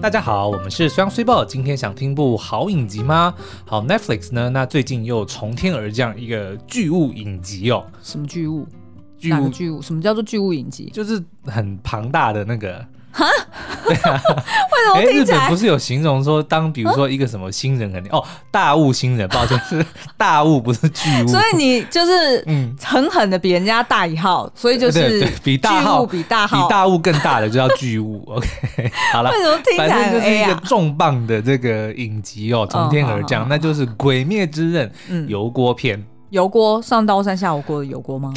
大家好，我们是虽阳虽报，今天想听部好影集吗？好，Netflix 呢，那最近又从天而降一个巨物影集哦。什么巨物？巨物？哪个巨物？什么叫做巨物影集？就是很庞大的那个。哈？对啊。为什么听起来？日本不是有形容说，当比如说一个什么新人很哦，大物新人，抱歉是 大物，不是巨物。所以你就是嗯，狠狠的比人家大一号，所以就是比大号比大号比大物更大的就叫巨物。OK，好了，为什么听起来啊？反正就是一个重磅的这个影集哦，从天而降，那就是《鬼灭之刃》油锅篇。油锅上刀山下油锅的油锅吗？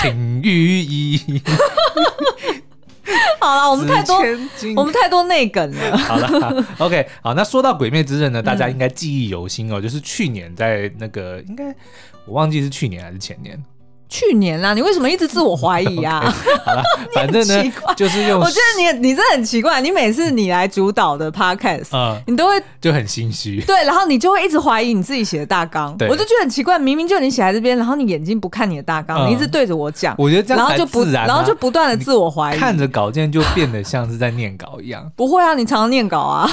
请予以。好了，我们太多，我们太多内梗了。好了，OK，好，那说到《鬼灭之刃》呢，大家应该记忆犹新哦，嗯、就是去年在那个，应该我忘记是去年还是前年。去年啦，你为什么一直自我怀疑啊？Okay, 好了，反正呢，就是用。我觉得你你真的很奇怪，你每次你来主导的 podcast，嗯，你都会就很心虚。对，然后你就会一直怀疑你自己写的大纲。对，我就觉得很奇怪，明明就你写在这边，然后你眼睛不看你的大纲，嗯、你一直对着我讲。我觉得这样然后就不，然后就不断的自我怀疑，看着稿件就变得像是在念稿一样。不会啊，你常常念稿啊。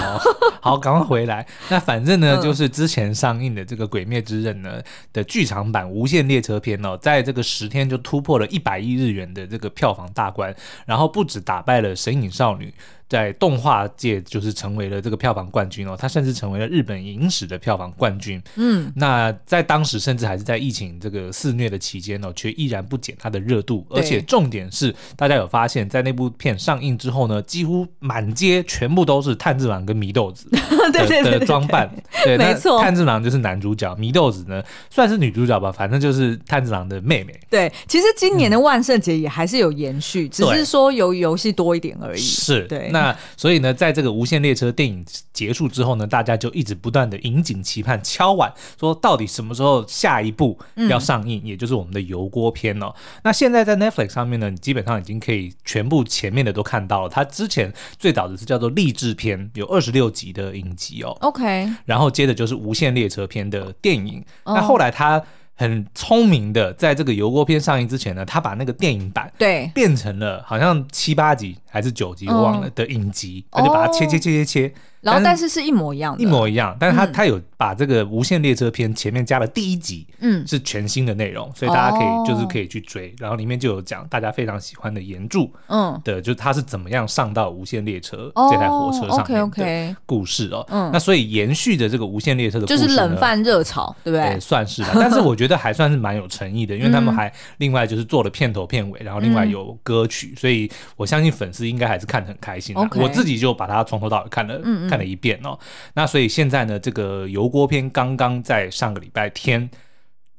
好，赶快回来。那反正呢，就是之前上映的这个《鬼灭之刃》呢的剧场版《无限列车篇》哦，在这个十天就突破了一百亿日元的这个票房大关，然后不止打败了《神隐少女》。在动画界就是成为了这个票房冠军哦，他甚至成为了日本影史的票房冠军。嗯，那在当时甚至还是在疫情这个肆虐的期间哦，却依然不减它的热度。而且重点是，大家有发现，在那部片上映之后呢，几乎满街全部都是炭治郎跟祢豆子 的的装扮。对，没错，炭治郎就是男主角，祢豆子呢算是女主角吧，反正就是炭治郎的妹妹。对，其实今年的万圣节也还是有延续，只是说游游戏多一点而已。是，对，那。那所以呢，在这个无限列车电影结束之后呢，大家就一直不断的引颈期盼，敲碗说到底什么时候下一部要上映，嗯、也就是我们的油锅片哦。那现在在 Netflix 上面呢，你基本上已经可以全部前面的都看到了。它之前最早的是叫做励志片，有二十六集的影集哦。OK，然后接着就是无限列车篇的电影。Oh. 那后来它。很聪明的，在这个油锅片上映之前呢，他把那个电影版对变成了好像七八集还是九集，我忘了的影集，他就把它切切切切切。然后，但是是一模一样的，一模一样。但是他他有把这个无限列车篇前面加了第一集，嗯，是全新的内容，所以大家可以就是可以去追。然后里面就有讲大家非常喜欢的炎柱，嗯，的就是他是怎么样上到无限列车这台火车上面的故事哦。嗯，那所以延续的这个无限列车的故事就是冷饭热炒，对不对？算是吧。但是我觉得还算是蛮有诚意的，因为他们还另外就是做了片头片尾，然后另外有歌曲，所以我相信粉丝应该还是看得很开心的。我自己就把它从头到尾看了，看了一遍哦。那所以现在呢，这个油锅篇刚刚在上个礼拜天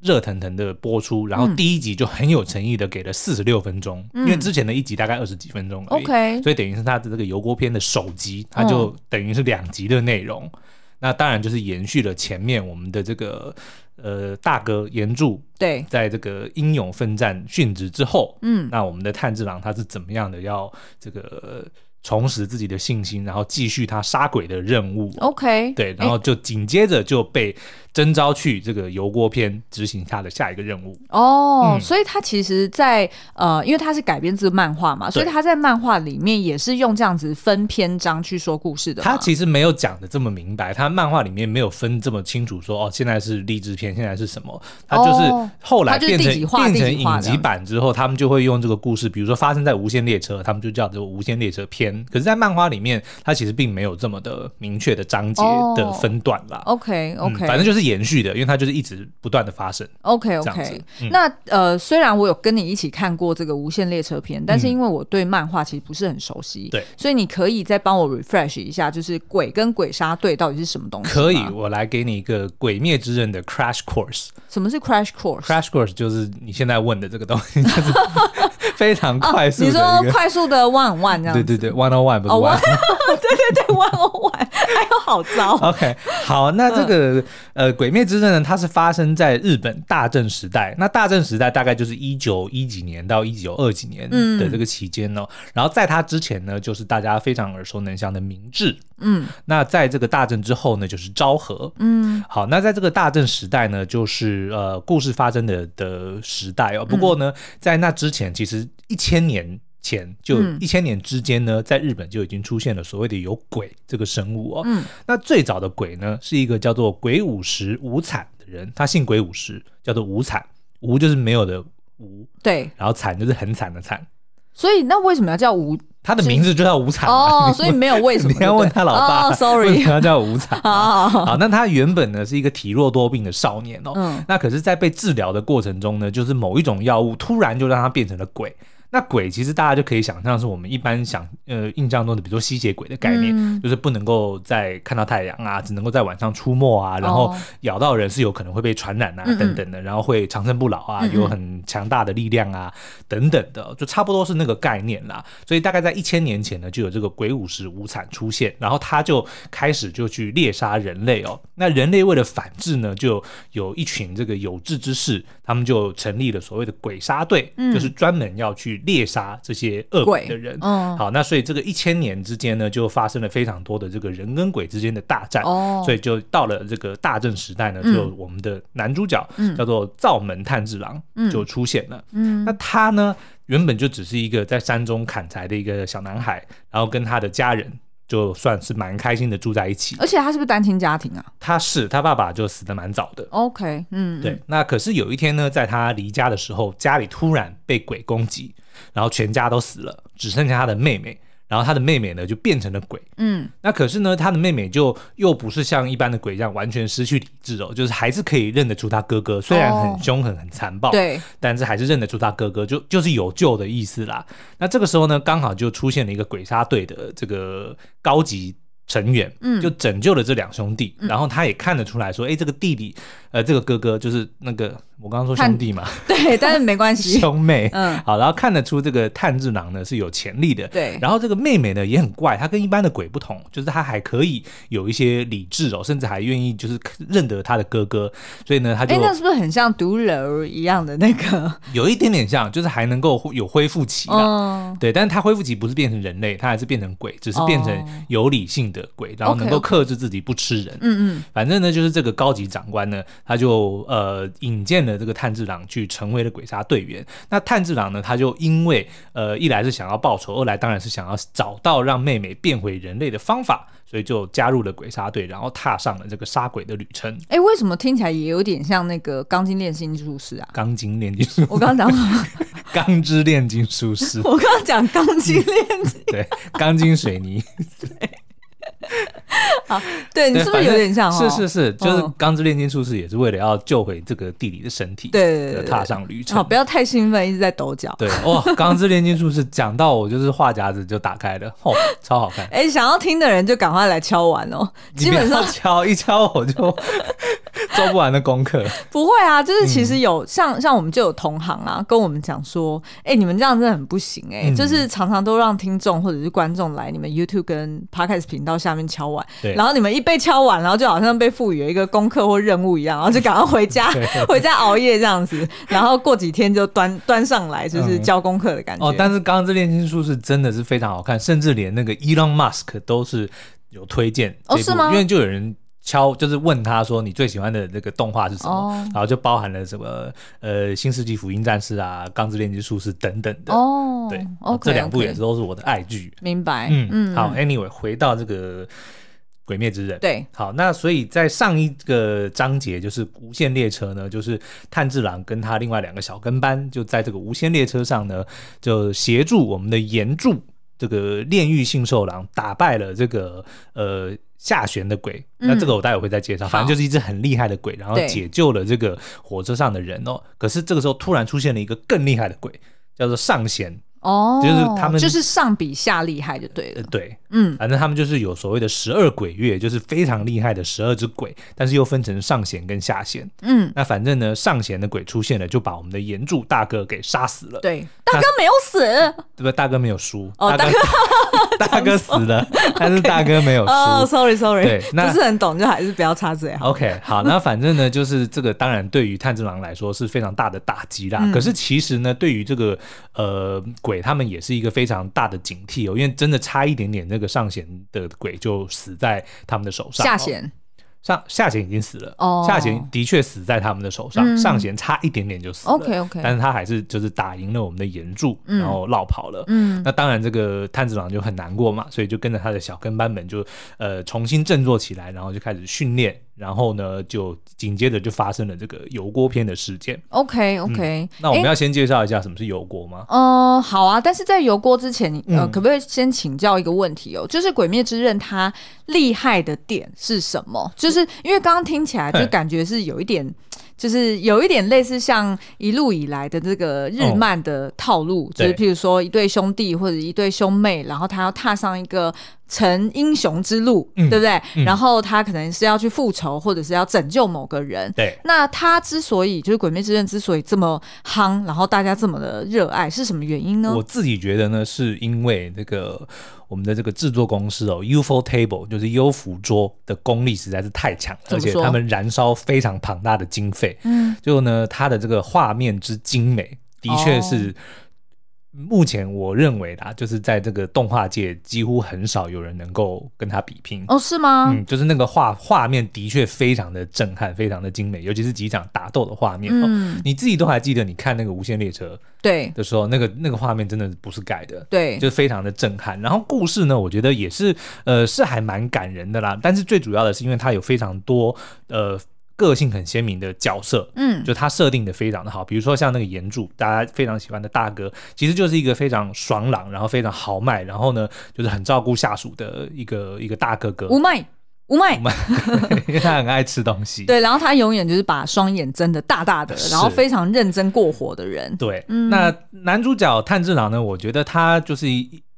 热腾腾的播出，然后第一集就很有诚意的给了四十六分钟，嗯、因为之前的一集大概二十几分钟而已，OK，所以等于是他的这个油锅篇的首集，它就等于是两集的内容。嗯、那当然就是延续了前面我们的这个呃大哥炎柱对，在这个英勇奋战殉职之后，嗯，那我们的炭治郎他是怎么样的要这个。重拾自己的信心，然后继续他杀鬼的任务。OK，对，然后就紧接着就被征召去这个油锅篇执行他的下一个任务。哦，嗯、所以他其实在，在呃，因为他是改编自漫画嘛，所以他在漫画里面也是用这样子分篇章去说故事的。他其实没有讲的这么明白，他漫画里面没有分这么清楚说，说哦，现在是励志片，现在是什么？他就是后来变成、哦、变成影集版之后，他们就会用这个故事，比如说发生在无限列车，他们就叫做无限列车篇。可是，在漫画里面，它其实并没有这么的明确的章节的分段啦。Oh, OK OK，、嗯、反正就是延续的，因为它就是一直不断的发生。OK OK，、嗯、那呃，虽然我有跟你一起看过这个无限列车篇，但是因为我对漫画其实不是很熟悉，对、嗯，所以你可以再帮我 refresh 一下，就是鬼跟鬼杀队到底是什么东西？可以，我来给你一个鬼灭之刃的 crash course。什么是 crash course？crash course 就是你现在问的这个东西，就是 非常快速、哦。你说快速的 one on one 这样子？对对对，one on one。不是，one，对对对，one on one，哎呦，好糟。OK，好，那这个、呃，《鬼灭之刃》呢，它是发生在日本大正时代。那大正时代大概就是一九一几年到一九二几年的这个期间哦。然后在它之前呢，就是大家非常耳熟能详的明治。嗯，那在这个大正之后呢，就是昭和。嗯，好，那在这个大正时代呢，就是呃，故事发生的的时代哦。不过呢，在那之前，其实一千年。前，就一千年之间呢，在日本就已经出现了所谓的有鬼这个生物哦。嗯，那最早的鬼呢，是一个叫做鬼五十无惨的人，他姓鬼五十，叫做无惨，无就是没有的无，对，然后惨就是很惨的惨。所以那为什么要叫无？他的名字就叫无惨 哦，所以没有为什么。你要问他老爸，sorry，为什么要叫无惨？啊，好，那他原本呢是一个体弱多病的少年哦，嗯，那可是，在被治疗的过程中呢，就是某一种药物突然就让他变成了鬼。那鬼其实大家就可以想象是我们一般想呃印象中的，比如说吸血鬼的概念，嗯、就是不能够在看到太阳啊，只能够在晚上出没啊，然后咬到人是有可能会被传染啊、嗯、等等的，然后会长生不老啊，嗯、有很强大的力量啊等等的，就差不多是那个概念啦。所以大概在一千年前呢，就有这个鬼武士无惨出现，然后他就开始就去猎杀人类哦。那人类为了反制呢，就有一群这个有志之士，他们就成立了所谓的鬼杀队，嗯、就是专门要去。猎杀这些恶鬼的人，嗯，好，那所以这个一千年之间呢，就发生了非常多的这个人跟鬼之间的大战，哦，所以就到了这个大正时代呢，就我们的男主角叫做灶门炭治郎就出现了，嗯，那他呢原本就只是一个在山中砍柴的一个小男孩，然后跟他的家人。就算是蛮开心的住在一起，而且他是不是单亲家庭啊？他是，他爸爸就死的蛮早的。OK，嗯，对。那可是有一天呢，在他离家的时候，家里突然被鬼攻击，然后全家都死了，只剩下他的妹妹。然后他的妹妹呢，就变成了鬼。嗯，那可是呢，他的妹妹就又不是像一般的鬼一样完全失去理智哦，就是还是可以认得出他哥哥，虽然很凶狠、很残暴，对，但是还是认得出他哥哥，就就是有救的意思啦。那这个时候呢，刚好就出现了一个鬼杀队的这个高级成员，嗯，就拯救了这两兄弟。然后他也看得出来说，哎，这个弟弟，呃，这个哥哥就是那个。我刚刚说兄弟嘛，对，但是没关系，兄妹，嗯，好，然后看得出这个炭治郎呢是有潜力的，对，然后这个妹妹呢也很怪，她跟一般的鬼不同，就是她还可以有一些理智哦，甚至还愿意就是认得她的哥哥，所以呢，她就，哎，那是不是很像毒瘤一样的那个？有一点点像，就是还能够有恢复期的，嗯，对，但是她恢复期不是变成人类，她还是变成鬼，只是变成有理性的鬼，哦，然后能够克制自己不吃人，嗯嗯，反正呢，就是这个高级长官呢，他就呃引荐了这个炭治郎。去成为了鬼杀队员。那炭治郎呢？他就因为呃，一来是想要报仇，二来当然是想要找到让妹妹变回人类的方法，所以就加入了鬼杀队，然后踏上了这个杀鬼的旅程。哎、欸，为什么听起来也有点像那个钢筋炼金术师啊？钢筋炼金术，我刚刚讲 钢之炼金术师，我刚刚讲钢筋炼金，对，钢筋水泥。好，对你是不是有点像？是是是，就是钢之炼金术士也是为了要救回这个弟弟的身体，对踏上旅程。好，不要太兴奋，一直在抖脚。对，哇，钢之炼金术士讲到我就是话匣子就打开了，哦，超好看。哎，想要听的人就赶快来敲完哦。基本上敲一敲我就做不完的功课。不会啊，就是其实有像像我们就有同行啊，跟我们讲说，哎，你们这样真的很不行哎，就是常常都让听众或者是观众来你们 YouTube 跟 Podcast 频道下面敲完。对，然后你们一被敲完，然后就好像被赋予了一个功课或任务一样，然后就赶快回家，回家熬夜这样子，然后过几天就端端上来，就是交功课的感觉。嗯、哦，但是《刚刚这炼金术是》真的是非常好看，甚至连那个 Elon Musk 都是有推荐哦，是吗？因为就有人敲，就是问他说你最喜欢的那个动画是什么，哦、然后就包含了什么呃《新世纪福音战士》啊，《钢之炼金术士》等等的哦。对，okay, 这两部也是都是我的爱剧。明白。嗯嗯。好，Anyway，回到这个。鬼灭之刃，对，好，那所以在上一个章节就是无限列车呢，就是炭治郎跟他另外两个小跟班就在这个无限列车上呢，就协助我们的岩柱这个炼狱性兽狼打败了这个呃下弦的鬼，嗯、那这个我待会会再介绍，反正就是一只很厉害的鬼，然后解救了这个火车上的人哦。可是这个时候突然出现了一个更厉害的鬼，叫做上弦。哦，就是他们就是上比下厉害就对了。对，嗯，反正他们就是有所谓的十二鬼月，就是非常厉害的十二只鬼，但是又分成上弦跟下弦。嗯，那反正呢，上弦的鬼出现了，就把我们的炎柱大哥给杀死了。对，大哥没有死，对吧？大哥没有输。哦，大哥，大哥 死了，但是大哥没有输。哦，sorry，sorry，对，那不是很懂，就还是不要插嘴好。OK，好，那反正呢，就是这个当然对于炭治郎来说是非常大的打击啦。可是其实呢，对于这个呃鬼，他们也是一个。非常大的警惕哦，因为真的差一点点，那个上弦的鬼就死在他们的手上。下弦，上下弦已经死了，哦，下弦的确死在他们的手上，嗯、上弦差一点点就死了。OK OK，但是他还是就是打赢了我们的炎柱，嗯、然后落跑了。嗯，那当然这个炭治郎就很难过嘛，所以就跟着他的小跟班们就呃重新振作起来，然后就开始训练。然后呢，就紧接着就发生了这个油锅片的事件。OK OK，、嗯、那我们要先介绍一下什么是油锅吗？嗯、呃，好啊。但是在油锅之前，你呃，可不可以先请教一个问题哦？就是《鬼灭之刃》它厉害的点是什么？就是因为刚刚听起来就感觉是有一点。就是有一点类似像一路以来的这个日漫的套路，哦、就是譬如说一对兄弟或者一对兄妹，然后他要踏上一个成英雄之路，嗯、对不对？嗯、然后他可能是要去复仇，或者是要拯救某个人。对。那他之所以就是《鬼灭之刃》之所以这么夯，然后大家这么的热爱，是什么原因呢？我自己觉得呢，是因为那个。我们的这个制作公司哦，ufotable 就是优福桌的功力实在是太强，而且他们燃烧非常庞大的经费。嗯，就呢，它的这个画面之精美，的确是。哦目前我认为啦，就是在这个动画界，几乎很少有人能够跟他比拼。哦，是吗？嗯，就是那个画画面的确非常的震撼，非常的精美，尤其是几场打斗的画面。嗯、哦，你自己都还记得，你看那个无限列车对的时候，那个那个画面真的不是改的，对，就非常的震撼。然后故事呢，我觉得也是，呃，是还蛮感人的啦。但是最主要的是，因为它有非常多，呃。个性很鲜明的角色，嗯，就他设定的非常的好，比如说像那个炎柱，大家非常喜欢的大哥，其实就是一个非常爽朗，然后非常豪迈，然后呢，就是很照顾下属的一个一个大哥哥。无麦，无麦，因为他很爱吃东西。对，然后他永远就是把双眼睁得大大的，然后非常认真过活的人。对，嗯、那男主角炭治郎呢？我觉得他就是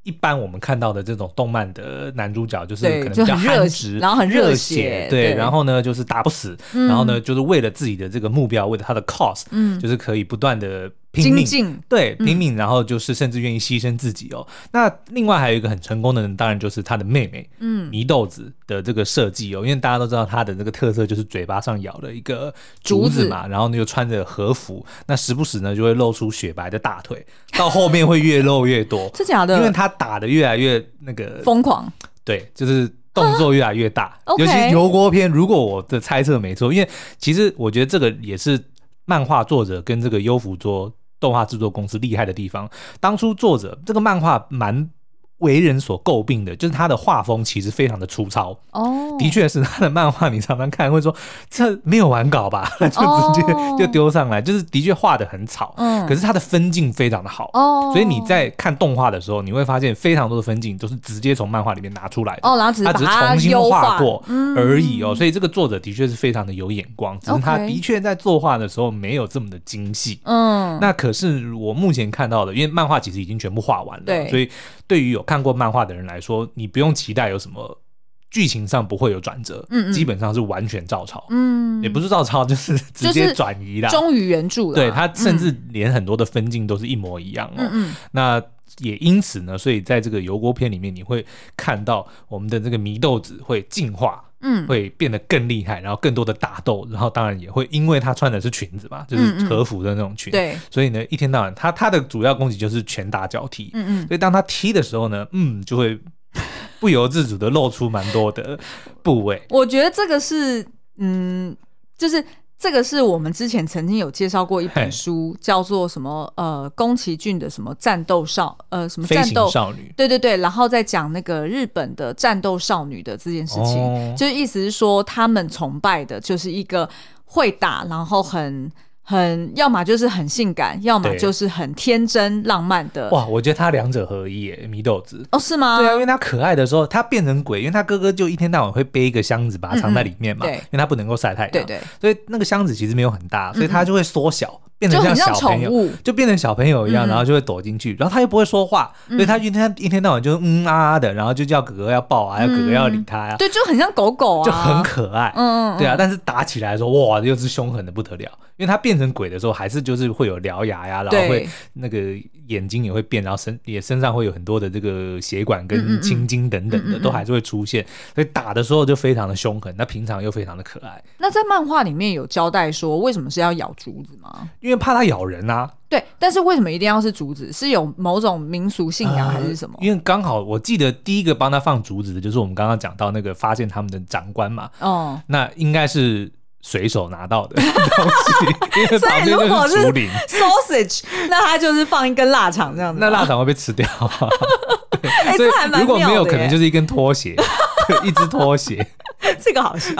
一。般我们看到的这种动漫的男主角，就是可能比较憨直，然后很热血，对，然后呢就是打不死，然后呢就是为了自己的这个目标，为了他的 cause，嗯，就是可以不断的。拼命，进。对，拼命，然后就是甚至愿意牺牲自己哦。嗯、那另外还有一个很成功的人，当然就是他的妹妹，嗯，祢豆子的这个设计哦，因为大家都知道他的这个特色就是嘴巴上咬了一个竹子。嘛，子然后呢又穿着和服，那时不时呢就会露出雪白的大腿，到后面会越露越多，是假的？因为他打的越来越那个疯狂，对，就是动作越来越大，尤其油锅篇，如果我的猜测没错，因为其实我觉得这个也是漫画作者跟这个幽浮桌。动画制作公司厉害的地方，当初作者这个漫画蛮为人所诟病的，就是他的画风其实非常的粗糙。哦，的确是他的漫画，你常常看会说这没有完稿吧，就直接就丢上来，就是的确画的很草。嗯，可是他的分镜非常的好。哦，所以你在看动画的时候，你会发现非常多的分镜都是直接从漫画里面拿出来的。哦，然后只是他只是重新画过而已哦。所以这个作者的确是非常的有眼光，只是他的确在作画的时候没有这么的精细。嗯，那可是我目前看到的，因为漫画其实已经全部画完了，对，所以对于有看过漫画的人来说，你不用期待有什么剧情上不会有转折，嗯，嗯，基本上是完全照抄，嗯，也不是照抄，就是直接转移啦，忠于原著了。对，他甚至连很多的分镜都是一模一样哦。嗯，嗯，那也因此呢，所以在这个油锅片里面，你会看到我们的这个祢豆子会进化。嗯，会变得更厉害，然后更多的打斗，然后当然也会因为他穿的是裙子嘛，就是和服的那种裙，对，所以呢，一天到晚他他的主要攻击就是拳打脚踢，嗯嗯，所以当他踢的时候呢，嗯，就会 不由自主的露出蛮多的部位。我觉得这个是，嗯，就是。这个是我们之前曾经有介绍过一本书，叫做什么呃宫崎骏的什么战斗少呃什么战斗少女，对对对，然后再讲那个日本的战斗少女的这件事情，哦、就是意思是说他们崇拜的就是一个会打，然后很。很，要么就是很性感，要么就是很天真浪漫的。哇，我觉得他两者合一耶，米豆子。哦，是吗？对啊，因为他可爱的时候，他变成鬼，因为他哥哥就一天到晚会背一个箱子，把它藏在里面嘛。嗯嗯对，因为他不能够晒太阳。对对。所以那个箱子其实没有很大，所以他就会缩小。变成像小朋友，就，就变成小朋友一样，然后就会躲进去，嗯、然后他又不会说话，嗯、所以他一天一天到晚就嗯啊啊的，然后就叫哥哥要抱啊，要哥哥要理他呀、啊，对，就很像狗狗啊，就很可爱，嗯，对啊，但是打起来的时候，哇，又是凶狠的不得了，因为他变成鬼的时候，还是就是会有獠牙呀，然后会那个眼睛也会变，然后身也身上会有很多的这个血管跟青筋等等的，嗯嗯嗯都还是会出现，所以打的时候就非常的凶狠，那平常又非常的可爱。那在漫画里面有交代说为什么是要咬竹子吗？因为怕它咬人啊。对，但是为什么一定要是竹子？是有某种民俗信仰还是什么？呃、因为刚好我记得第一个帮他放竹子的就是我们刚刚讲到那个发现他们的长官嘛。哦，那应该是。随手拿到的 东西，所以如果是 sausage，那它就是放一根腊肠这样子，那腊肠会被吃掉。欸、所以如果没有，可能就是一根拖鞋，一只拖鞋。这个好笑，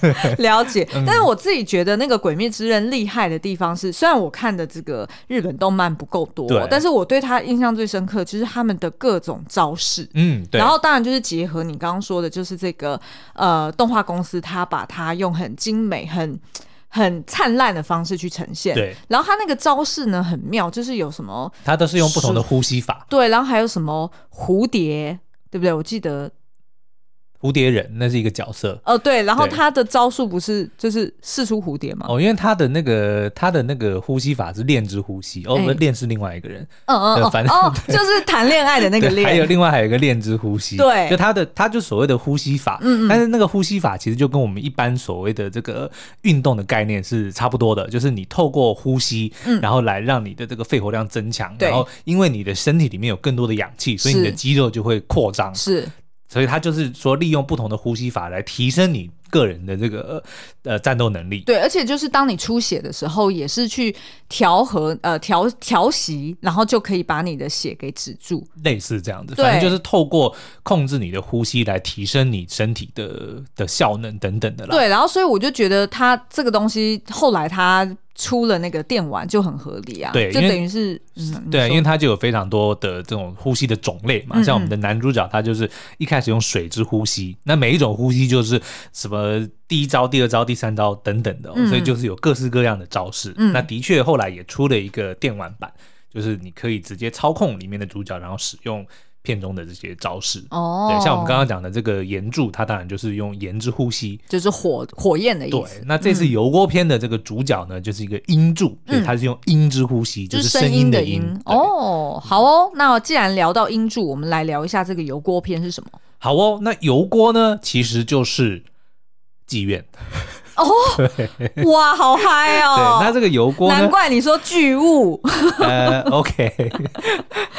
了解。但是我自己觉得那个《鬼灭之刃》厉害的地方是，虽然我看的这个日本动漫不够多，但是我对他印象最深刻就是他们的各种招式。嗯，对。然后当然就是结合你刚刚说的，就是这个呃动画公司，他把它用很精美、很很灿烂的方式去呈现。对。然后他那个招式呢很妙，就是有什么，他都是用不同的呼吸法。对，然后还有什么蝴蝶，对不对？我记得。蝴蝶人，那是一个角色。哦，对，然后他的招数不是就是试出蝴蝶吗？哦，因为他的那个他的那个呼吸法是恋之呼吸，哦，不是恋是另外一个人，嗯嗯，反正就是谈恋爱的那个 恋，还有另外还有一个恋之呼吸，对，就他的他就所谓的呼吸法，嗯嗯，但是那个呼吸法其实就跟我们一般所谓的这个运动的概念是差不多的，就是你透过呼吸，然后来让你的这个肺活量增强，然后因为你的身体里面有更多的氧气，所以你的肌肉就会扩张，是。所以他就是说，利用不同的呼吸法来提升你个人的这个呃战斗能力。对，而且就是当你出血的时候，也是去调和呃调调息，然后就可以把你的血给止住。类似这样子，反正就是透过控制你的呼吸来提升你身体的的效能等等的啦。对，然后所以我就觉得他这个东西后来他。出了那个电玩就很合理啊，对，就等于是，嗯、对，因为它就有非常多的这种呼吸的种类嘛，嗯嗯，像我们的男主角他就是一开始用水之呼吸，那每一种呼吸就是什么第一招、第二招、第三招等等的，哦，嗯、所以就是有各式各样的招式。嗯、那的确后来也出了一个电玩版，就是你可以直接操控里面的主角，然后使用。片中的这些招式哦，对，像我们刚刚讲的这个炎柱，它当然就是用炎之呼吸，就是火火焰的意思。对，那这次油锅篇的这个主角呢，就是一个音柱，所以它是用音之呼吸，就是声音的音。哦，好哦，那既然聊到音柱，我们来聊一下这个油锅篇是什么？好哦，那油锅呢，其实就是妓院。哦，对哇，好嗨哦！对，那这个油锅，难怪你说巨物。呃，OK，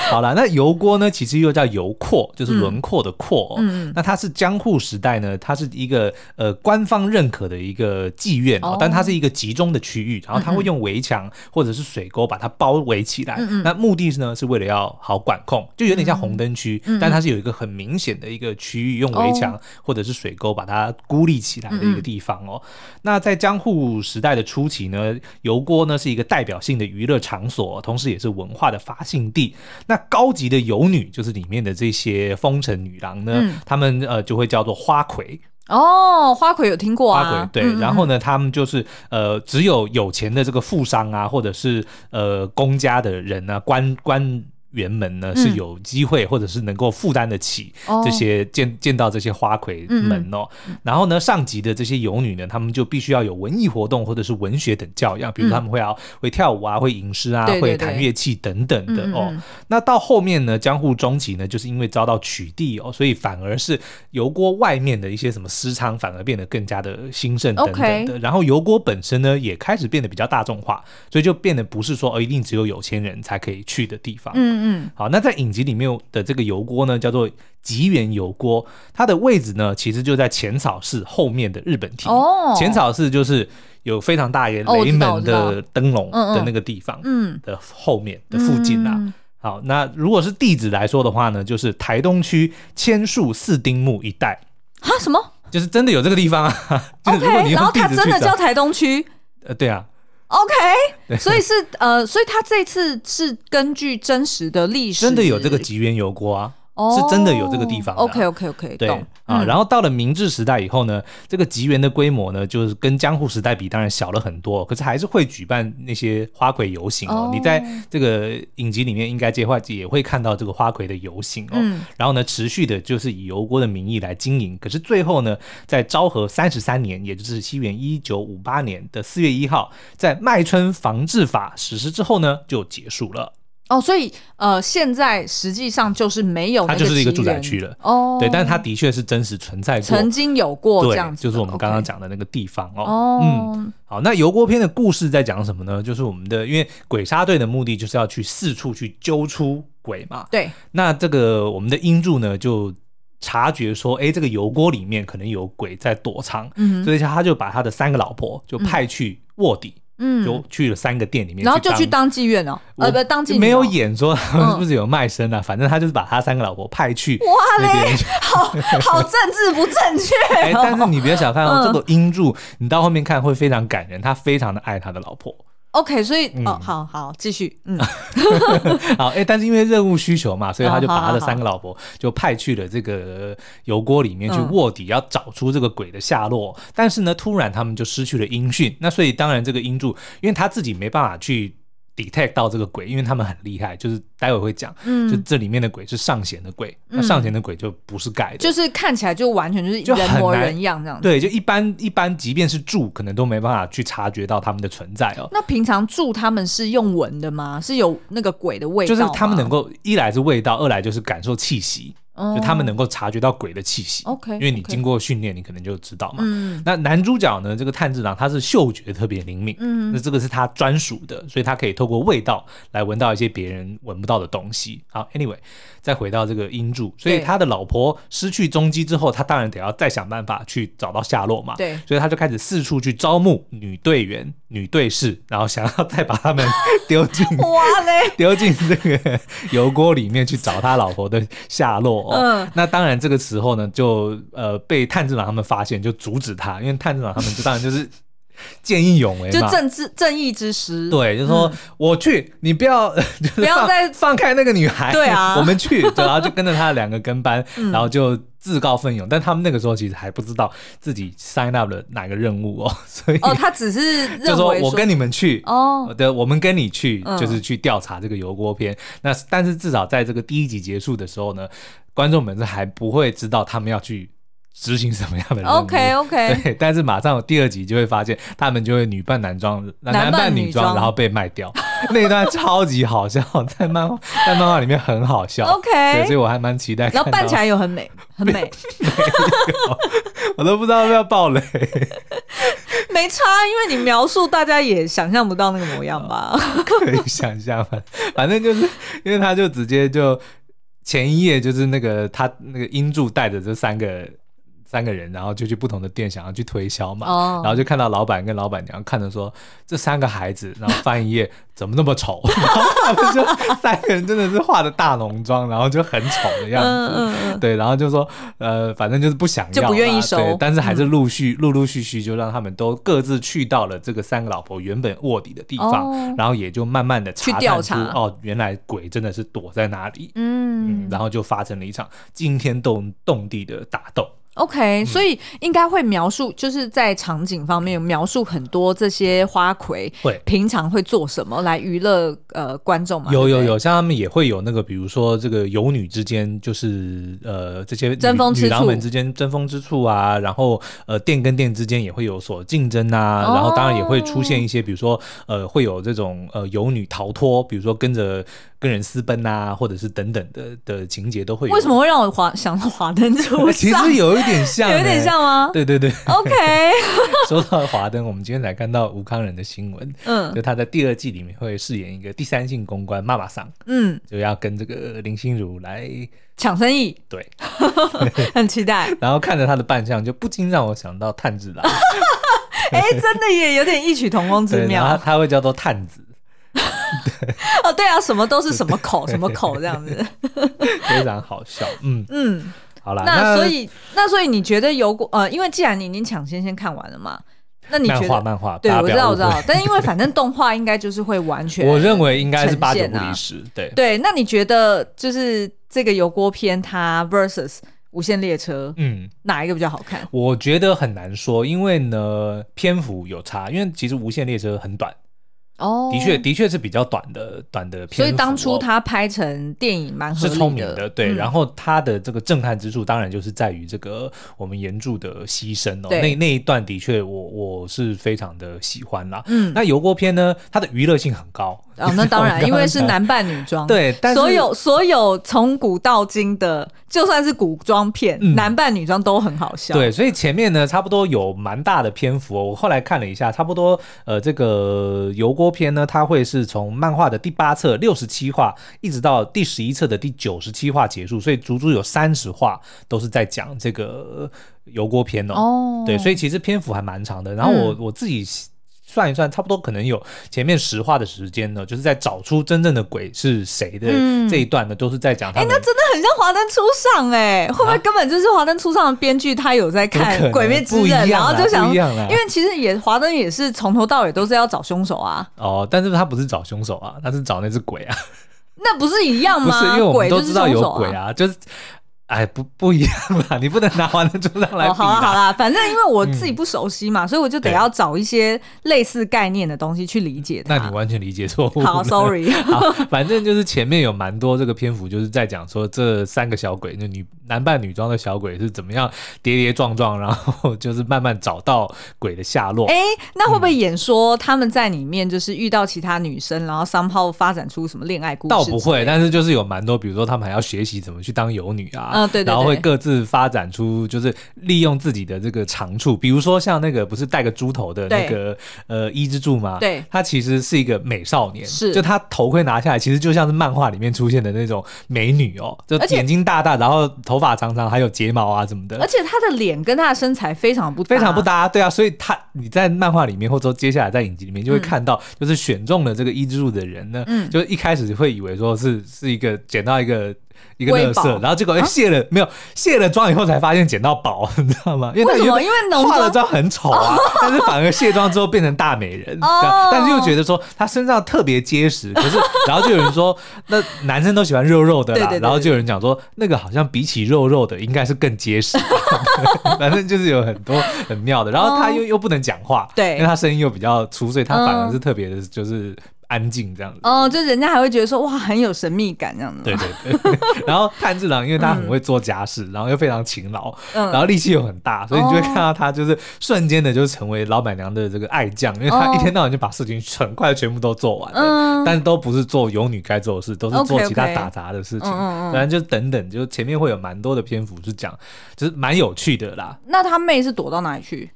好了，那油锅呢，其实又叫油廓，就是轮廓的廓。嗯，那它是江户时代呢，它是一个呃官方认可的一个妓院哦，但它是一个集中的区域，然后它会用围墙或者是水沟把它包围起来。嗯，那目的是呢是为了要好管控，就有点像红灯区，但它是有一个很明显的一个区域，用围墙或者是水沟把它孤立起来的一个地方哦。那在江户时代的初期呢，油锅呢是一个代表性的娱乐场所，同时也是文化的发信地。那高级的游女，就是里面的这些风尘女郎呢，嗯、他们呃就会叫做花魁。哦，花魁有听过啊？花魁对，嗯嗯，然后呢，他们就是呃只有有钱的这个富商啊，或者是呃公家的人啊，官官。员们呢是有机会，或者是能够负担得起这些见、嗯、见到这些花魁们哦。然后呢，上级的这些游女呢，他们就必须要有文艺活动或者是文学等教养，比如他们会要会跳舞啊，会吟诗啊，会弹乐器等等的哦。那到后面呢，江户中期呢，就是因为遭到取缔哦，所以反而是油锅外面的一些什么私娼反而变得更加的兴盛等等的。然后油锅本身呢，也开始变得比较大众化，所以就变得不是说哦，一定只有有钱人才可以去的地方。嗯。嗯，好，那在影集里面的这个油锅呢，叫做吉原油锅，它的位置呢，其实就在浅草寺后面的日本庭。哦，浅草寺就是有非常大一个雷门的灯笼的那个地方，嗯，的后面的附近啊。嗯嗯、好，那如果是地址来说的话呢，就是台东区千树四丁目一带。啊？什么？就是真的有这个地方啊？OK，然后它真的叫台东区？呃，对啊。OK，所以是呃，所以他这次是根据真实的历史，真的有这个吉原油锅啊。是真的有这个地方。OK OK OK，对啊。然后到了明治时代以后呢，这个吉原的规模呢，就是跟江户时代比，当然小了很多。可是还是会举办那些花魁游行哦。你在这个影集里面应该接话也会看到这个花魁的游行哦。然后呢，持续的就是以油锅的名义来经营。可是最后呢，在昭和三十三年，也就是西元一九五八年的四月一号，在麦村防治法实施之后呢，就结束了。哦，所以呃，现在实际上就是没有，它就是一个住宅区了。哦，对，但是它的确是真实存在过，曾经有过这样子，就是我们刚刚讲的那个地方哦。哦，嗯，好，那油锅篇的故事在讲什么呢？就是我们的，因为鬼杀队的目的就是要去四处去揪出鬼嘛。对，那这个我们的英柱呢就。察觉说，哎，这个油锅里面可能有鬼在躲藏，嗯、所以他就把他的三个老婆就派去卧底，嗯，就去了三个店里面，然后就去当妓院哦，呃，不，当妓院没有演说他们是不是有卖身啊？嗯、反正他就是把他三个老婆派去，哇嘞，好好政治不正确、哦。哎，但是你别小看哦，嗯、这个英柱，你到后面看会非常感人，他非常的爱他的老婆。OK，所以、嗯、哦，好好继续，嗯，好，哎、欸，但是因为任务需求嘛，所以他就把他的三个老婆就派去了这个油锅里面去卧底，要找出这个鬼的下落。嗯、但是呢，突然他们就失去了音讯，那所以当然这个音柱，因为他自己没办法去。Detect 到这个鬼，因为他们很厉害，就是待会会讲，嗯，就这里面的鬼是上弦的鬼，嗯、那上弦的鬼就不是盖的，就是看起来就完全就是人模人样这样子。对，就一般一般，即便是住，可能都没办法去察觉到他们的存在哦。那平常住他们是用闻的吗？是有那个鬼的味道？就是他们能够一来是味道，二来就是感受气息。就他们能够察觉到鬼的气息，OK，因为你经过训练，你可能就知道嘛。嗯，那男主角呢？这个炭治郎他是嗅觉特别灵敏，嗯，那这个是他专属的，所以他可以透过味道来闻到一些别人闻不到的东西。好，Anyway，再回到这个英柱，所以他的老婆失去踪迹之后，他当然得要再想办法去找到下落嘛。对，所以他就开始四处去招募女队员、女队士，然后想要再把他们丢进 哇嘞，丢进这个油锅里面去找他老婆的下落。嗯，那当然，这个时候呢，就呃被探治郎他们发现，就阻止他，因为探治郎他们就当然就是见义勇为嘛，就正治正义之师，对，就说、嗯、我去，你不要 不要再放开那个女孩，对啊，我们去，然后就跟着他的两个跟班，嗯、然后就。自告奋勇，但他们那个时候其实还不知道自己 sign up 了哪个任务哦，所以哦，他只是就说我跟你们去哦，对，我们跟你去，就是去调查这个油锅片。嗯、那但是至少在这个第一集结束的时候呢，观众们是还不会知道他们要去。执行什么样的任务？OK OK，对，但是马上有第二集就会发现，他们就会女扮男装，男扮女装，然后被卖掉。那一段超级好笑，在漫画在漫画里面很好笑。OK，对，所以我还蛮期待。然后扮起来又很美，很美。我都不知道要不要爆雷。没差，因为你描述，大家也想象不到那个模样吧？可以想象，反正就是因为他就直接就。前一页就是那个他那个音柱带着这三个三个人，然后就去不同的店想要去推销嘛，oh. 然后就看到老板跟老板娘看着说这三个孩子，然后翻一页怎么那么丑，然后他们就三个人真的是画的大浓妆，然后就很丑的样子，对，然后就说呃反正就是不想要，就不愿意收，对，但是还是陆续陆陆续续就让他们都各自去到了这个三个老婆原本卧底的地方，oh. 然后也就慢慢的查探出哦，原来鬼真的是躲在哪里，嗯，嗯，然后就发生了一场惊天动动地的打斗。OK，所以应该会描述，就是在场景方面描述很多这些花魁会平常会做什么来娱乐呃观众嘛？有有有，像他们也会有那个，比如说这个游女之间，就是呃这些争风吃醋，们之间争风吃醋啊，然后呃店跟店之间也会有所竞争啊，然后当然也会出现一些，比如说呃会有这种呃游女逃脱，比如说跟着。跟人私奔啊，或者是等等的的情节都会有。为什么会让我华想到华灯初上？其实有一点像，有一点像 吗？对对对。OK。说到华灯，我们今天才看到吴康仁的新闻，嗯，就他在第二季里面会饰演一个第三性公关妈妈桑，嗯，就要跟这个林心如来抢生意，对，很期待。然后看着他的扮相，就不禁让我想到炭治郎。哎，真的也有点异曲同工之妙。他他会叫做探子。对 哦，对啊，什么都是什么口什么口这样子，非常好笑。嗯 嗯，好啦，那所以那所以你觉得有呃，因为既然你已经抢先先看完了嘛，那你觉得漫画漫画对，我知道我知道，但因为反正动画应该就是会完全，我认为应该是八九不离十。对对，那你觉得就是这个油锅片它 versus 无限列车，嗯，哪一个比较好看？我觉得很难说，因为呢篇幅有差，因为其实无限列车很短。哦，的确，的确是比较短的短的片，所以当初他拍成电影蛮是聪明的，对。嗯、然后他的这个震撼之处，当然就是在于这个我们原著的牺牲哦。那那一段的确，我我是非常的喜欢啦。嗯，那油锅片呢，它的娱乐性很高。哦，那当然，因为是男扮女装。对，所有所有从古到今的，就算是古装片，嗯、男扮女装都很好笑。对，所以前面呢，差不多有蛮大的篇幅哦。我后来看了一下，差不多呃，这个油锅篇呢，它会是从漫画的第八册六十七话，一直到第十一册的第九十七话结束，所以足足有三十话都是在讲这个油锅篇哦。哦，对，所以其实篇幅还蛮长的。然后我、嗯、我自己。算一算，差不多可能有前面十话的时间呢，就是在找出真正的鬼是谁的这一段呢，嗯、都是在讲他。哎，那真的很像《华灯初上》哎，会不会根本就是《华灯初上》的编剧他有在看《鬼灭之刃》，然后就想，因为其实也华灯也是从头到尾都是要找凶手啊。哦，但是他不是找凶手啊，他是找那只鬼啊。那不是一样吗？不是，因为我们都知道有鬼啊，就是。哎，不不一样啦，你不能拿华灯初上来比。哦。好啦好啦，反正因为我自己不熟悉嘛，嗯、所以我就得要找一些类似概念的东西去理解它。那你完全理解错误。好，sorry。好，反正就是前面有蛮多这个篇幅，就是在讲说这三个小鬼，就女男扮女装的小鬼是怎么样跌跌撞撞，然后就是慢慢找到鬼的下落。哎，那会不会演说他们在里面就是遇到其他女生，然后 somehow 发展出什么恋爱故事？倒不会，但是就是有蛮多，比如说他们还要学习怎么去当游女啊。对对对，然后会各自发展出，就是利用自己的这个长处，比如说像那个不是戴个猪头的那个呃伊之助吗？对，他其实是一个美少年，是，就他头盔拿下来，其实就像是漫画里面出现的那种美女哦，就眼睛大大，然后头发长长，还有睫毛啊什么的，而且他的脸跟他的身材非常不非常不搭，对啊，所以他你在漫画里面或者说接下来在影集里面就会看到，就是选中了这个伊之助的人呢，嗯，就一开始会以为说是是一个捡到一个。一个乐色，然后结果哎卸了没有卸了妆以后才发现捡到宝，你知道吗？因为为什么？因为化了妆很丑啊，但是反而卸妆之后变成大美人，但是又觉得说她身上特别结实，可是然后就有人说那男生都喜欢肉肉的啦，然后就有人讲说那个好像比起肉肉的应该是更结实，反正就是有很多很妙的，然后他又又不能讲话，对，因为他声音又比较粗，所以他反而是特别的就是。安静这样子哦，就人家还会觉得说哇很有神秘感这样子。对对对，然后炭治郎因为他很会做家事，嗯、然后又非常勤劳，嗯、然后力气又很大，所以你就会看到他就是瞬间的就成为老板娘的这个爱将，因为他一天到晚就把事情很快全部都做完了，嗯、但是都不是做有女该做的事，都是做其他打杂的事情，反正就等等，就前面会有蛮多的篇幅是讲，就是蛮有趣的啦。那他妹是躲到哪里去？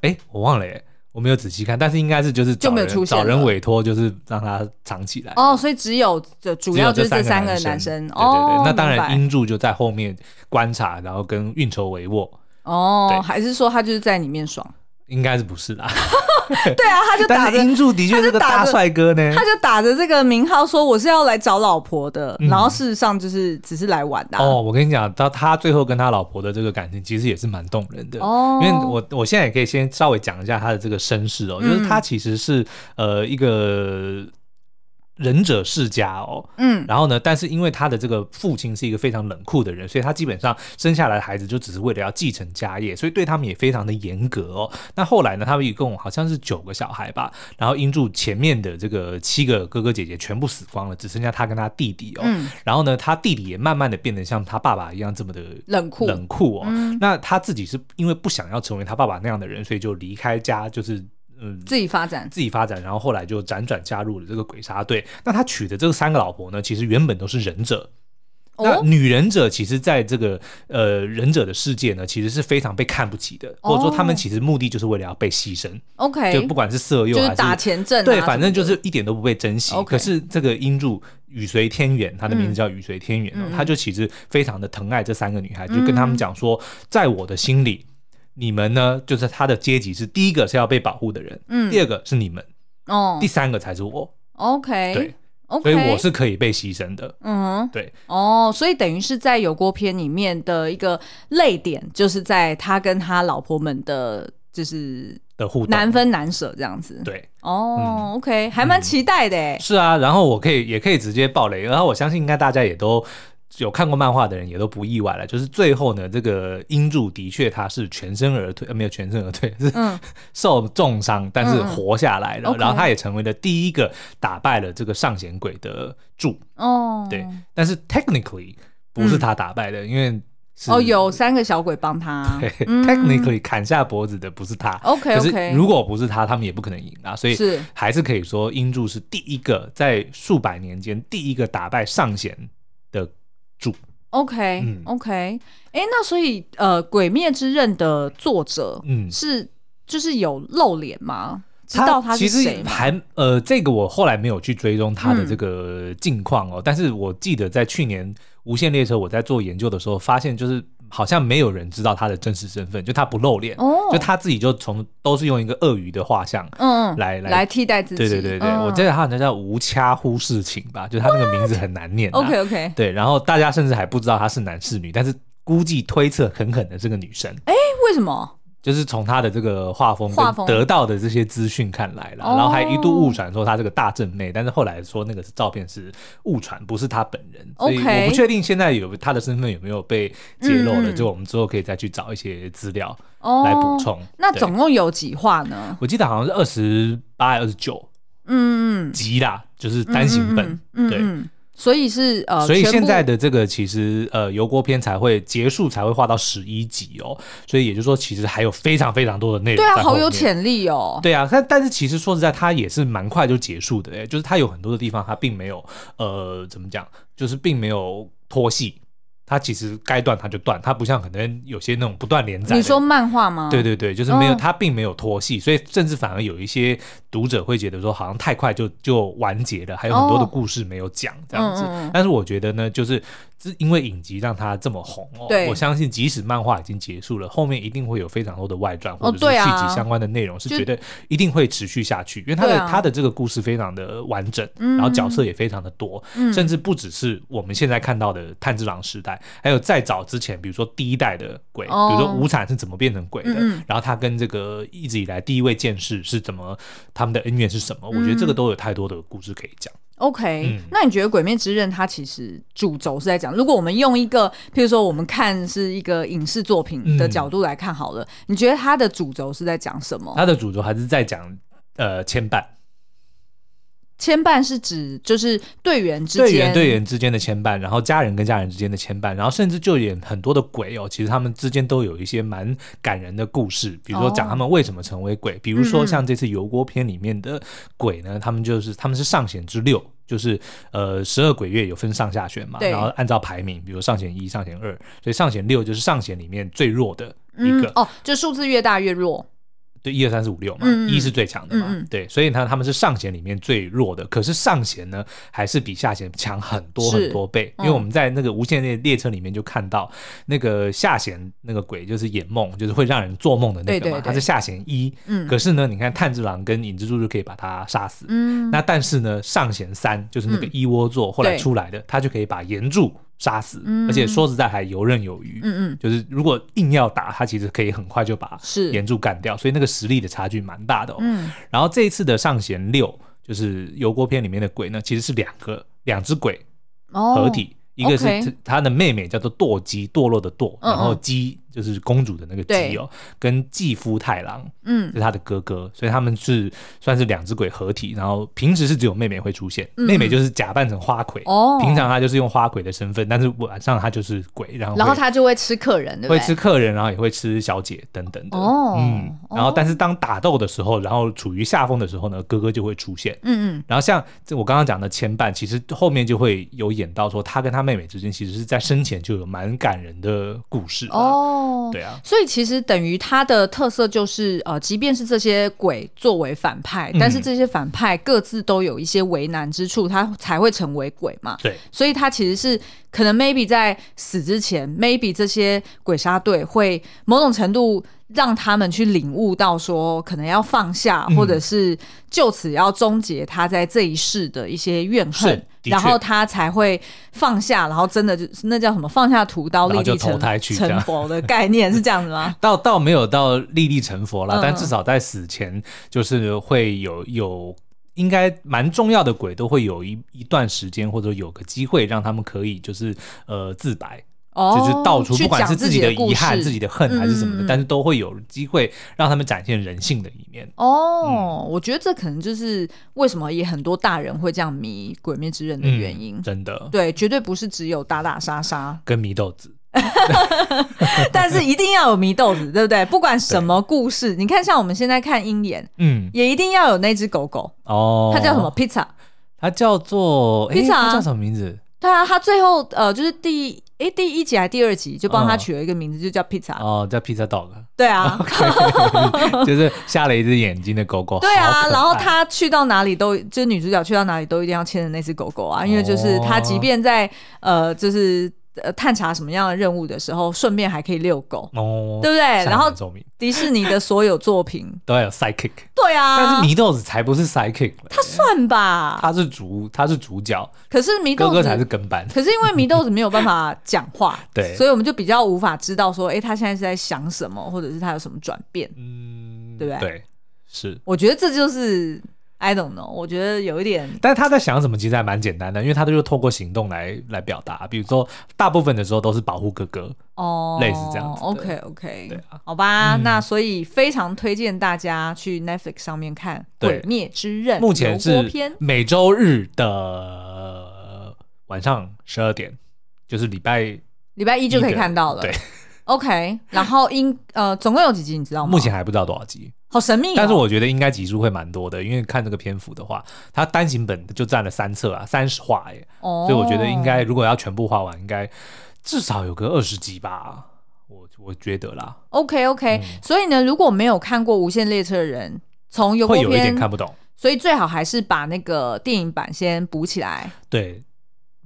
哎，我忘了耶。我没有仔细看，但是应该是就是就没有出现找人委托，就是让他藏起来。哦，所以只有这主要就是这三个男生。对对对，那当然英柱就在后面观察，然后跟运筹帷幄。哦，还是说他就是在里面爽？应该是不是啦？对啊，他就 打着英柱的确是个大帅哥呢，他就打着这个名号说我是要来找老婆的，嗯、然后事实上就是只是来玩的、啊。哦，我跟你讲，到他最后跟他老婆的这个感情，其实也是蛮动人的。哦，因为我我现在也可以先稍微讲一下他的这个身世哦，嗯、就是他其实是呃一个。忍者世家哦，嗯，然后呢，但是因为他的这个父亲是一个非常冷酷的人，所以他基本上生下来的孩子就只是为了要继承家业，所以对他们也非常的严格哦。那后来呢，他们一共好像是九个小孩吧，然后英柱前面的这个七个哥哥姐姐全部死光了，只剩下他跟他弟弟哦。嗯，然后呢，他弟弟也慢慢的变得像他爸爸一样这么的冷酷冷酷哦。嗯，那他自己是因为不想要成为他爸爸那样的人，所以就离开家，就是。嗯，自己发展，自己发展，然后后来就辗转加入了这个鬼杀队。那他娶的这个三个老婆呢，其实原本都是忍者。哦、那女忍者其实在这个呃忍者的世界呢，其实是非常被看不起的，哦、或者说他们其实目的就是为了要被牺牲。OK，就不管是色诱还是打前阵、啊，对，反正就是一点都不被珍惜。可是这个英柱雨随天元，他的名字叫雨随天元，嗯、他就其实非常的疼爱这三个女孩，嗯、就跟他们讲说，在我的心里。你们呢？就是他的阶级是第一个是要被保护的人，嗯，第二个是你们，哦，第三个才是我，OK，对，OK，所以我是可以被牺牲的，嗯，对，哦，所以等于是在有锅篇里面的一个泪点，就是在他跟他老婆们的，就是的互动，难分难舍这样子，对，哦，OK，还蛮期待的，哎，是啊，然后我可以也可以直接爆雷，然后我相信应该大家也都。有看过漫画的人也都不意外了，就是最后呢，这个英柱的确他是全身而退，呃，没有全身而退，是 受重伤，嗯、但是活下来了，嗯、然后他也成为了第一个打败了这个上弦鬼的柱。哦，对，但是 technically 不是他打败的，嗯、因为。哦，有三个小鬼帮他。对，technically 砍下脖子的不是他。OK OK。如果不是他，他们也不可能赢啊。所以是还是可以说，英柱是第一个在数百年间第一个打败上弦的柱。OK、嗯、OK。哎，那所以呃，《鬼灭之刃》的作者嗯是就是有露脸吗？知道他是谁？还呃，这个我后来没有去追踪他的这个近况哦。嗯、但是我记得在去年《无限列车》我在做研究的时候，发现就是好像没有人知道他的真实身份，就他不露脸，哦、就他自己就从都是用一个鳄鱼的画像，嗯，来来来替代自己。对对对对，嗯、我记得他好像叫吴掐忽事情吧，就他那个名字很难念、啊。OK OK。对，然后大家甚至还不知道他是男是女，但是估计推测很狠的是个女生。哎，为什么？就是从他的这个画风得到的这些资讯看来了，然后还一度误传说他这个大正妹，但是后来说那个是照片是误传，不是他本人，所以我不确定现在有他的身份有没有被揭露了，就我们之后可以再去找一些资料来补充。那总共有几画呢？我记得好像是二十八、二十九，嗯，集啦，就是单行本，对。所以是呃，所以现在的这个其实呃油锅篇才会结束，才会画到十一集哦。所以也就是说，其实还有非常非常多的内容。对啊，好有潜力哦。对啊，但但是其实说实在，它也是蛮快就结束的哎，就是它有很多的地方，它并没有呃怎么讲，就是并没有拖戏。它其实该断它就断，它不像可能有些那种不断连载。你说漫画吗？对对对，就是没有，它并没有拖戏，所以甚至反而有一些读者会觉得说，好像太快就就完结了，还有很多的故事没有讲这样子。但是我觉得呢，就是。是因为影集让它这么红哦，对。我相信即使漫画已经结束了，后面一定会有非常多的外传或者是续集相关的内容，是绝对一定会持续下去，因为他的他的这个故事非常的完整，然后角色也非常的多，甚至不只是我们现在看到的炭治郎时代，还有再早之前，比如说第一代的鬼，比如说无惨是怎么变成鬼的，然后他跟这个一直以来第一位剑士是怎么，他们的恩怨是什么？我觉得这个都有太多的故事可以讲。OK，、嗯、那你觉得《鬼灭之刃》它其实主轴是在讲，如果我们用一个，譬如说我们看是一个影视作品的角度来看好了，嗯、你觉得它的主轴是在讲什么？它的主轴还是在讲呃牵绊。牵绊是指就是队员之间。队员队员之间的牵绊，然后家人跟家人之间的牵绊，然后甚至就演很多的鬼哦，其实他们之间都有一些蛮感人的故事，比如说讲他们为什么成为鬼，哦、比如说像这次油锅篇里面的鬼呢，嗯、他们就是他们是上弦之六，就是呃十二鬼月有分上下弦嘛，然后按照排名，比如上弦一、上弦二，所以上弦六就是上弦里面最弱。的一个、嗯、哦，就数字越大越弱。对，一二三四五六嘛，一、嗯、是最强的嘛，嗯、对，所以呢他们是上弦里面最弱的，可是上弦呢还是比下弦强很多很多倍，嗯、因为我们在那个无限列列车里面就看到那个下弦那个鬼就是魇梦，就是会让人做梦的那个嘛，他是下弦一，嗯、可是呢，你看炭治郎跟影之助就可以把他杀死，嗯、那但是呢，上弦三就是那个一窝座后来出来的，他就可以把炎柱。杀死，而且说实在还游刃有余。嗯嗯，就是如果硬要打他，其实可以很快就把炎柱干掉，所以那个实力的差距蛮大的哦。嗯，然后这一次的上弦六，就是油锅篇里面的鬼呢，其实是两个两只鬼合体，一个是他的妹妹叫做堕姬，堕落的堕，然后姬。就是公主的那个基友，跟继夫太郎，嗯，是他的哥哥，所以他们是算是两只鬼合体。然后平时是只有妹妹会出现，妹妹就是假扮成花魁哦，平常她就是用花魁的身份，但是晚上她就是鬼，然后然后她就会吃客人，会吃客人，然后也会吃小姐等等的哦，嗯，然后但是当打斗的时候，然后处于下风的时候呢，哥哥就会出现，嗯嗯，然后像我刚刚讲的牵绊，其实后面就会有演到说他跟他妹妹之间其实是在生前就有蛮感人的故事哦。哦，对啊，所以其实等于它的特色就是，呃，即便是这些鬼作为反派，嗯、但是这些反派各自都有一些为难之处，他才会成为鬼嘛。对，所以他其实是可能 maybe 在死之前，maybe 这些鬼杀队会某种程度。让他们去领悟到说，可能要放下，或者是就此要终结他在这一世的一些怨恨，然后他才会放下，然后真的就是那叫什么放下屠刀，立地成成佛的概念是这样子吗？倒倒没有到立地成佛了，嗯、但至少在死前就是会有有应该蛮重要的鬼都会有一一段时间或者有个机会让他们可以就是呃自白。就是到处，不管是自己的遗憾、自己的恨还是什么的，但是都会有机会让他们展现人性的一面。哦，我觉得这可能就是为什么也很多大人会这样迷《鬼灭之刃》的原因。真的，对，绝对不是只有打打杀杀跟迷豆子。但是一定要有迷豆子，对不对？不管什么故事，你看，像我们现在看鹰眼，嗯，也一定要有那只狗狗哦。它叫什么？Pizza，它叫做 Pizza，它叫什么名字？对啊，它最后呃，就是第诶第一集还是第二集，就帮它取了一个名字，就叫 Pizza 哦，叫 Pizza Dog。对啊，就是瞎了一只眼睛的狗狗。对啊，然后它去到哪里都，就是女主角去到哪里都一定要牵着那只狗狗啊，因为就是它即便在呃，就是。呃，探查什么样的任务的时候，顺便还可以遛狗，哦，对不对？然后迪士尼的所有作品。都要有 sidekick，对啊，但是祢豆子才不是 sidekick，他算吧，他是主，他是主角，可是祢豆子哥哥才是跟班，可是因为祢豆子没有办法讲话，对，所以我们就比较无法知道说，哎，他现在是在想什么，或者是他有什么转变，嗯，对不对？对，是，我觉得这就是。I don't know，我觉得有一点，但是他在想什么，其实还蛮简单的，因为他都是透过行动来来表达。比如说，大部分的时候都是保护哥哥，哦，类似这样子。OK OK，对啊，好吧，嗯、那所以非常推荐大家去 Netflix 上面看《鬼灭之刃》，目前是每周日的晚上十二点，就是礼拜礼拜一就可以看到了。对，OK，然后应呃，总共有几集你知道吗？目前还不知道多少集。好神秘、哦，但是我觉得应该集数会蛮多的，因为看这个篇幅的话，它单行本就占了三册啊，三十话耶，哦、所以我觉得应该如果要全部画完，应该至少有个二十集吧，我我觉得啦。OK OK，、嗯、所以呢，如果没有看过《无限列车》的人，从有会有一点看不懂，所以最好还是把那个电影版先补起来。对。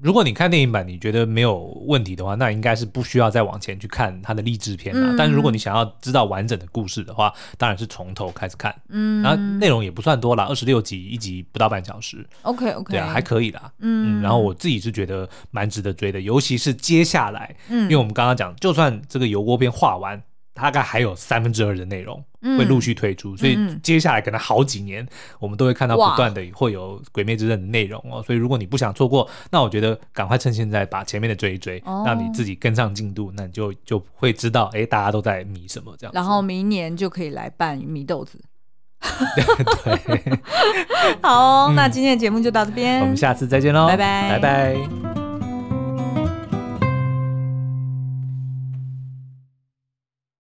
如果你看电影版，你觉得没有问题的话，那应该是不需要再往前去看它的励志片了。嗯、但是如果你想要知道完整的故事的话，当然是从头开始看。嗯，然后内容也不算多啦，二十六集，一集不到半小时。OK OK，对啊，还可以啦。嗯，嗯，然后我自己是觉得蛮值得追的，尤其是接下来，嗯，因为我们刚刚讲，就算这个油锅边画完。大概还有三分之二的内容会陆续推出，嗯、所以接下来可能好几年，我们都会看到不断的会有《鬼灭之刃》的内容哦。所以如果你不想错过，那我觉得赶快趁现在把前面的追一追，哦、让你自己跟上进度，那你就就会知道，哎，大家都在迷什么这样。然后明年就可以来办迷豆子。对，好、那今天的节目就到这边，我们下次再见喽，拜拜，拜拜。